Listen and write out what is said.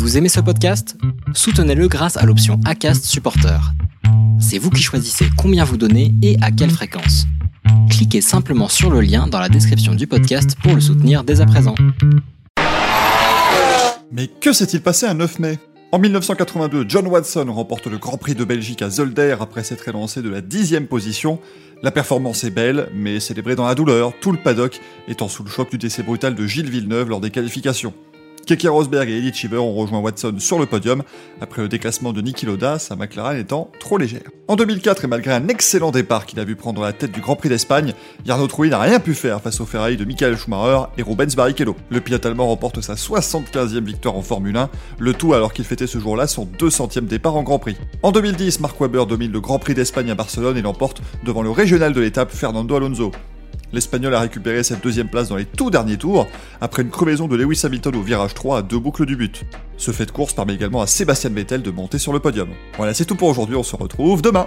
Vous aimez ce podcast? Soutenez-le grâce à l'option ACAST Supporter. C'est vous qui choisissez combien vous donnez et à quelle fréquence. Cliquez simplement sur le lien dans la description du podcast pour le soutenir dès à présent. Mais que s'est-il passé un 9 mai? En 1982, John Watson remporte le Grand Prix de Belgique à Zolder après s'être élancé de la dixième position. La performance est belle, mais célébrée dans la douleur, tout le paddock étant sous le choc du décès brutal de Gilles Villeneuve lors des qualifications. Keke Rosberg et Eddie Cheever ont rejoint Watson sur le podium, après le déclassement de Niki Loda, sa McLaren étant trop légère. En 2004, et malgré un excellent départ qu'il a vu prendre la tête du Grand Prix d'Espagne, Jarno Trulli n'a rien pu faire face au Ferrari de Michael Schumacher et Rubens Barrichello. Le pilote allemand remporte sa 75e victoire en Formule 1, le tout alors qu'il fêtait ce jour-là son 200e départ en Grand Prix. En 2010, Mark Webber domine le Grand Prix d'Espagne à Barcelone et l'emporte devant le régional de l'étape Fernando Alonso. L'Espagnol a récupéré cette deuxième place dans les tout derniers tours, après une crevaison de Lewis Hamilton au virage 3 à deux boucles du but. Ce fait de course permet également à Sébastien Vettel de monter sur le podium. Voilà, c'est tout pour aujourd'hui, on se retrouve demain